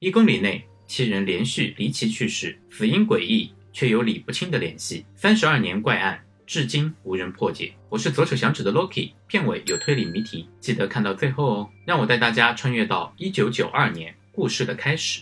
一公里内，七人连续离奇去世，死因诡异，却有理不清的联系。三十二年怪案，至今无人破解。我是左手响指的 Loki，片尾有推理谜题，记得看到最后哦。让我带大家穿越到一九九二年，故事的开始。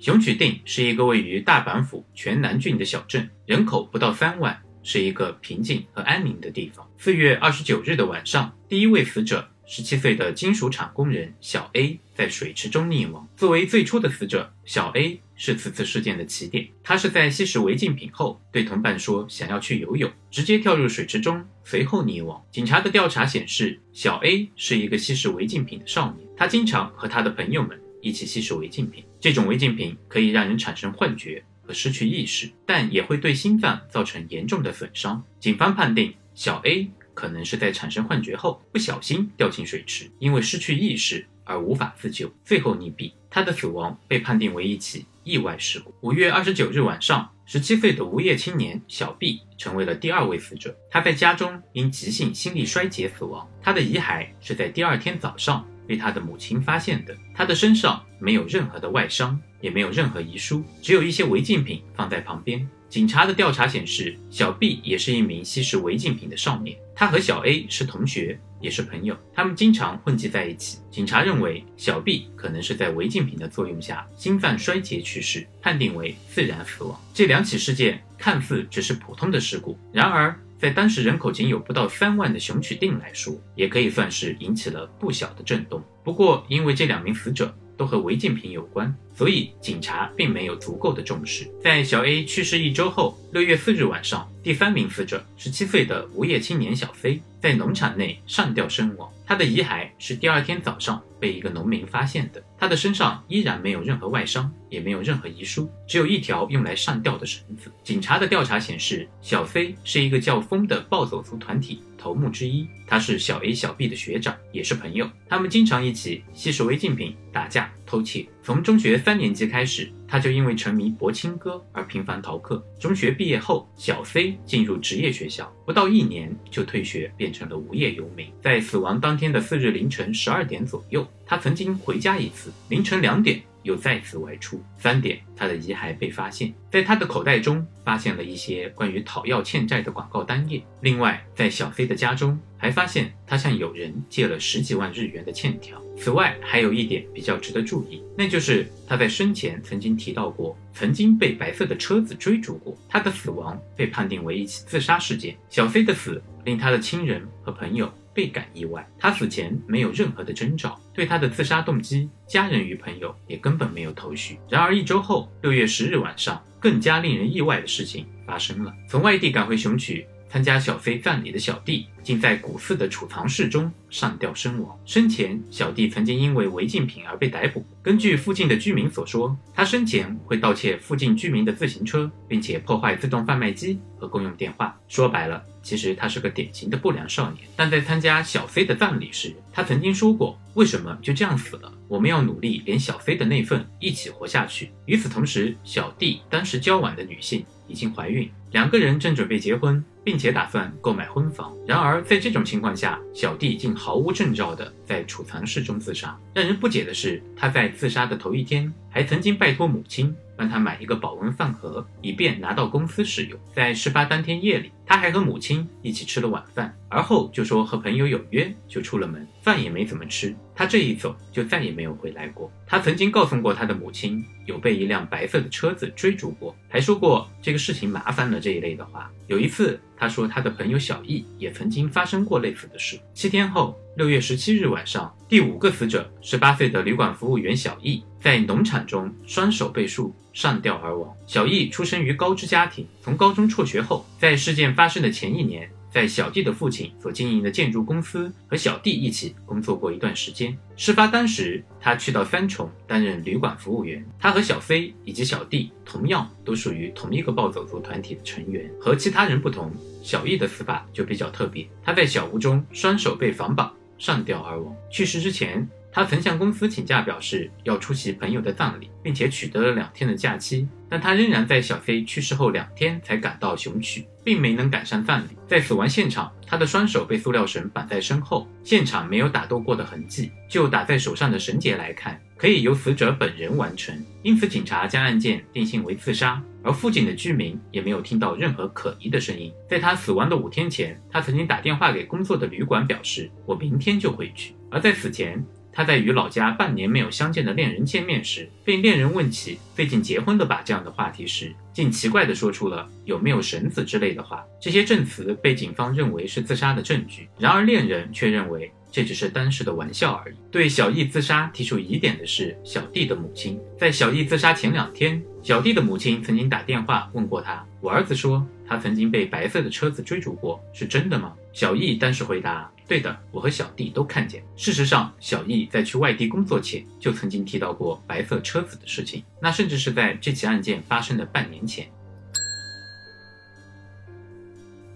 熊曲町是一个位于大阪府泉南郡的小镇，人口不到三万，是一个平静和安宁的地方。四月二十九日的晚上，第一位死者。十七岁的金属厂工人小 A 在水池中溺亡。作为最初的死者，小 A 是此次事件的起点。他是在吸食违禁品后，对同伴说想要去游泳，直接跳入水池中，随后溺亡。警察的调查显示，小 A 是一个吸食违禁品的少年，他经常和他的朋友们一起吸食违禁品。这种违禁品可以让人产生幻觉和失去意识，但也会对心脏造成严重的损伤。警方判定小 A。可能是在产生幻觉后不小心掉进水池，因为失去意识而无法自救，最后溺毙。他的死亡被判定为一起意外事故。五月二十九日晚上，十七岁的无业青年小毕成为了第二位死者。他在家中因急性心力衰竭死亡。他的遗骸是在第二天早上被他的母亲发现的。他的身上没有任何的外伤，也没有任何遗书，只有一些违禁品放在旁边。警察的调查显示，小 B 也是一名吸食违禁品的少年。他和小 A 是同学，也是朋友，他们经常混迹在一起。警察认为小 B 可能是在违禁品的作用下心脏衰竭去世，判定为自然死亡。这两起事件看似只是普通的事故，然而在当时人口仅有不到三万的熊取町来说，也可以算是引起了不小的震动。不过，因为这两名死者。都和违禁品有关，所以警察并没有足够的重视。在小 A 去世一周后，六月四日晚上，第三名死者，十七岁的无业青年小飞在农场内上吊身亡。他的遗骸是第二天早上被一个农民发现的，他的身上依然没有任何外伤，也没有任何遗书，只有一条用来上吊的绳子。警察的调查显示，小飞是一个叫风的暴走族团体头目之一，他是小 A、小 B 的学长，也是朋友，他们经常一起吸食违禁品、打架、偷窃。从中学三年级开始。他就因为沉迷博青歌而频繁逃课。中学毕业后，小 C 进入职业学校，不到一年就退学，变成了无业游民。在死亡当天的四日凌晨十二点左右，他曾经回家一次，凌晨两点又再次外出。三点，他的遗骸被发现，在他的口袋中发现了一些关于讨要欠债的广告单页。另外，在小 C 的家中还发现他向友人借了十几万日元的欠条。此外，还有一点比较值得注意，那就是他在生前曾经提到过，曾经被白色的车子追逐过。他的死亡被判定为一起自杀事件。小 C 的死令他的亲人和朋友倍感意外。他死前没有任何的征兆，对他的自杀动机，家人与朋友也根本没有头绪。然而一周后，六月十日晚上，更加令人意外的事情发生了。从外地赶回熊曲。参加小飞葬礼的小弟，竟在古寺的储藏室中上吊身亡。生前，小弟曾经因为违禁品而被逮捕。根据附近的居民所说，他生前会盗窃附近居民的自行车，并且破坏自动贩卖机和公用电话。说白了，其实他是个典型的不良少年。但在参加小飞的葬礼时，他曾经说过：“为什么就这样死了？我们要努力，连小飞的那份一起活下去。”与此同时，小弟当时交往的女性已经怀孕，两个人正准备结婚。并且打算购买婚房，然而在这种情况下，小弟竟毫无征兆地在储藏室中自杀。让人不解的是，他在自杀的头一天还曾经拜托母亲让他买一个保温饭盒，以便拿到公司使用。在事发当天夜里，他还和母亲一起吃了晚饭，而后就说和朋友有约，就出了门，饭也没怎么吃。他这一走就再也没有回来过。他曾经告诉过他的母亲，有被一辆白色的车子追逐过，还说过这个事情麻烦了这一类的话。有一次。他说，他的朋友小易也曾经发生过类似的事。七天后，六月十七日晚上，第五个死者，十八岁的旅馆服务员小易，在农场中双手被束，上吊而亡。小易出生于高知家庭，从高中辍学后，在事件发生的前一年。在小弟的父亲所经营的建筑公司和小弟一起工作过一段时间。事发当时，他去到三重担任旅馆服务员。他和小飞以及小弟同样都属于同一个暴走族团体的成员。和其他人不同，小易的死法就比较特别。他在小屋中双手被绑绑，上吊而亡。去世之前，他曾向公司请假，表示要出席朋友的葬礼，并且取得了两天的假期。但他仍然在小 C 去世后两天才赶到熊曲，并没能赶上葬礼。在死亡现场，他的双手被塑料绳绑在身后，现场没有打斗过的痕迹。就打在手上的绳结来看，可以由死者本人完成，因此警察将案件定性为自杀。而附近的居民也没有听到任何可疑的声音。在他死亡的五天前，他曾经打电话给工作的旅馆，表示我明天就回去。而在死前，他在与老家半年没有相见的恋人见面时，被恋人问起最近结婚了吧这样的话题时，竟奇怪地说出了有没有绳子之类的话。这些证词被警方认为是自杀的证据，然而恋人却认为这只是当时的玩笑而已。对小易自杀提出疑点的是小弟的母亲。在小易自杀前两天，小弟的母亲曾经打电话问过他：“我儿子说他曾经被白色的车子追逐过，是真的吗？”小易当时回答。对的，我和小弟都看见。事实上，小易在去外地工作前就曾经提到过白色车子的事情，那甚至是在这起案件发生的半年前。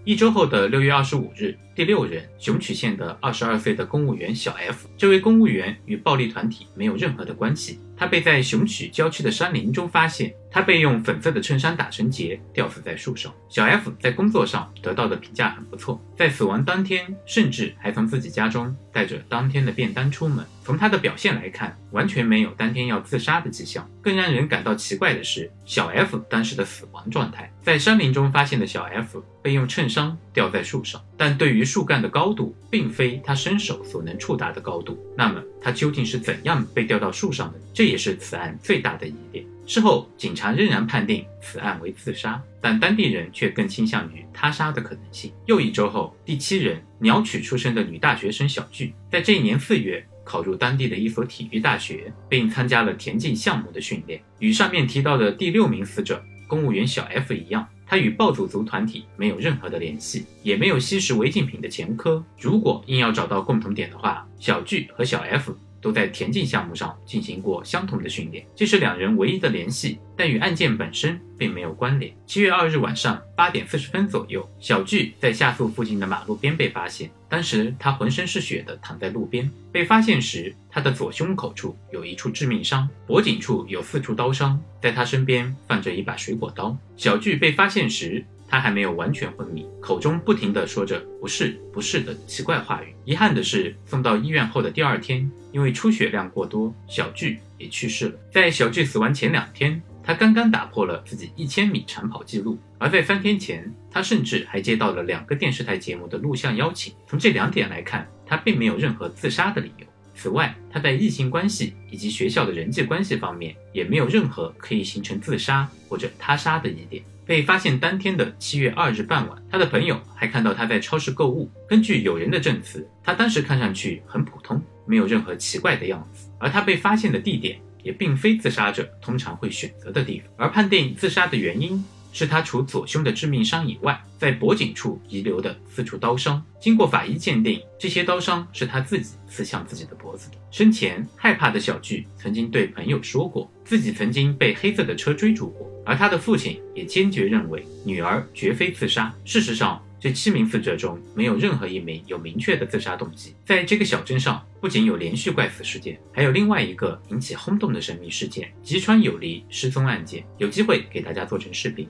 一周后的六月二十五日，第六人熊曲县的二十二岁的公务员小 F，这位公务员与暴力团体没有任何的关系。他被在熊曲郊区的山林中发现，他被用粉色的衬衫打成结，吊死在树上。小 F 在工作上得到的评价很不错，在死亡当天，甚至还从自己家中带着当天的便当出门。从他的表现来看，完全没有当天要自杀的迹象。更让人感到奇怪的是，小 F 当时的死亡状态。在山林中发现的小 F 被用衬衫吊在树上，但对于树干的高度，并非他伸手所能触达的高度。那么，他究竟是怎样被吊到树上的？这也是此案最大的疑点。事后，警察仍然判定此案为自杀，但当地人却更倾向于他杀的可能性。又一周后，第七人鸟取出生的女大学生小巨，在这一年四月考入当地的一所体育大学，并参加了田径项目的训练。与上面提到的第六名死者公务员小 F 一样。他与暴走族团体没有任何的联系，也没有吸食违禁品的前科。如果硬要找到共同点的话，小巨和小 F 都在田径项目上进行过相同的训练，这是两人唯一的联系，但与案件本身并没有关联。七月二日晚上八点四十分左右，小巨在下宿附近的马路边被发现，当时他浑身是血的躺在路边。被发现时，他的左胸口处有一处致命伤，脖颈处有四处刀伤，在他身边放着一把水果刀。小巨被发现时，他还没有完全昏迷，口中不停地说着“不是，不是”的奇怪话语。遗憾的是，送到医院后的第二天，因为出血量过多，小巨也去世了。在小巨死亡前两天，他刚刚打破了自己一千米长跑记录，而在三天前，他甚至还接到了两个电视台节目的录像邀请。从这两点来看，他并没有任何自杀的理由。此外，他在异性关系以及学校的人际关系方面也没有任何可以形成自杀或者他杀的疑点。被发现当天的七月二日傍晚，他的朋友还看到他在超市购物。根据友人的证词，他当时看上去很普通，没有任何奇怪的样子。而他被发现的地点也并非自杀者通常会选择的地方。而判定自杀的原因。是他除左胸的致命伤以外，在脖颈处遗留的四处刀伤。经过法医鉴定，这些刀伤是他自己刺向自己的脖子的。生前害怕的小巨曾经对朋友说过，自己曾经被黑色的车追逐过，而他的父亲也坚决认为女儿绝非自杀。事实上，这七名死者中没有任何一名有明确的自杀动机。在这个小镇上，不仅有连续怪死事件，还有另外一个引起轰动的神秘事件——吉川有离失踪案件。有机会给大家做成视频。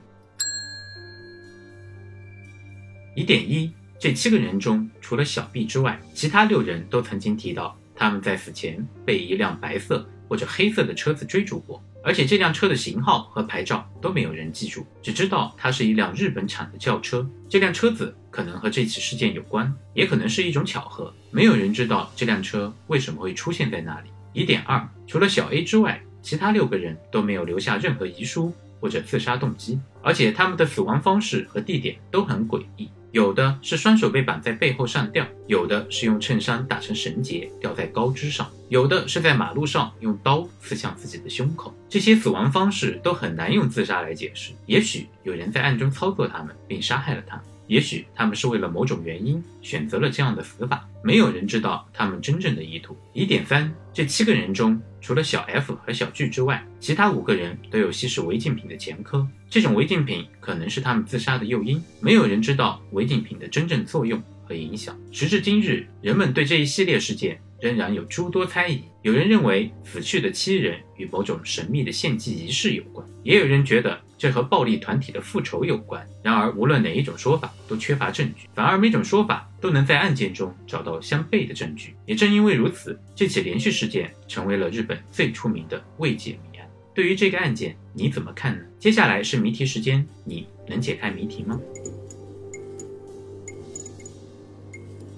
疑点一：这七个人中，除了小 B 之外，其他六人都曾经提到他们在死前被一辆白色或者黑色的车子追逐过，而且这辆车的型号和牌照都没有人记住，只知道它是一辆日本产的轿车。这辆车子可能和这起事件有关，也可能是一种巧合。没有人知道这辆车为什么会出现在那里。疑点二：除了小 A 之外，其他六个人都没有留下任何遗书或者自杀动机，而且他们的死亡方式和地点都很诡异。有的是双手被绑在背后上吊，有的是用衬衫打成绳结吊在高枝上，有的是在马路上用刀刺向自己的胸口。这些死亡方式都很难用自杀来解释。也许有人在暗中操作他们，并杀害了他；也许他们是为了某种原因选择了这样的死法。没有人知道他们真正的意图。疑点三：这七个人中。除了小 F 和小巨之外，其他五个人都有吸食违禁品的前科。这种违禁品可能是他们自杀的诱因。没有人知道违禁品的真正作用和影响。时至今日，人们对这一系列事件仍然有诸多猜疑。有人认为死去的七人与某种神秘的献祭仪式有关，也有人觉得这和暴力团体的复仇有关。然而，无论哪一种说法都缺乏证据，反而每种说法都能在案件中找到相悖的证据。也正因为如此，这起连续事件成为了日本最出名的未解谜案。对于这个案件，你怎么看呢？接下来是谜题时间，你能解开谜题吗？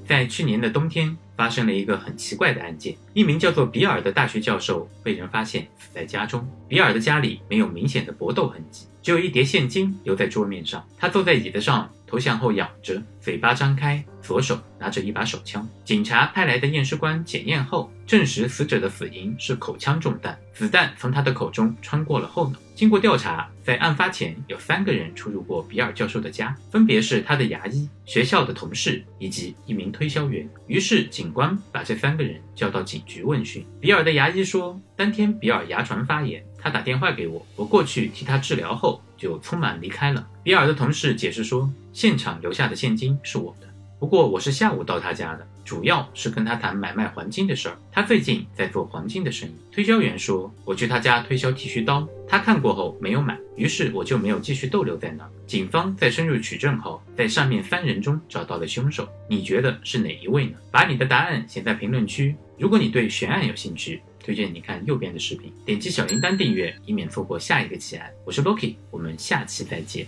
在去年的冬天，发生了一个很奇怪的案件。一名叫做比尔的大学教授被人发现死在家中。比尔的家里没有明显的搏斗痕迹，只有一叠现金留在桌面上。他坐在椅子上，头向后仰着，嘴巴张开，左手拿着一把手枪。警察派来的验尸官检验后，证实死者的死因是口腔中弹，子弹从他的口中穿过了后脑。经过调查，在案发前有三个人出入过比尔教授的家，分别是他的牙医、学校的同事以及一名推销员。于是警官把这三个人叫到警局问讯。比尔的牙医说，当天比尔牙床发炎，他打电话给我，我过去替他治疗后就匆忙离开了。比尔的同事解释说，现场留下的现金是我的，不过我是下午到他家的。主要是跟他谈买卖黄金的事儿，他最近在做黄金的生意。推销员说，我去他家推销剃须刀，他看过后没有买，于是我就没有继续逗留在那儿。警方在深入取证后，在上面三人中找到了凶手。你觉得是哪一位呢？把你的答案写在评论区。如果你对悬案有兴趣，推荐你看右边的视频，点击小铃铛订阅，以免错过下一个奇案。我是 Loki，我们下期再见。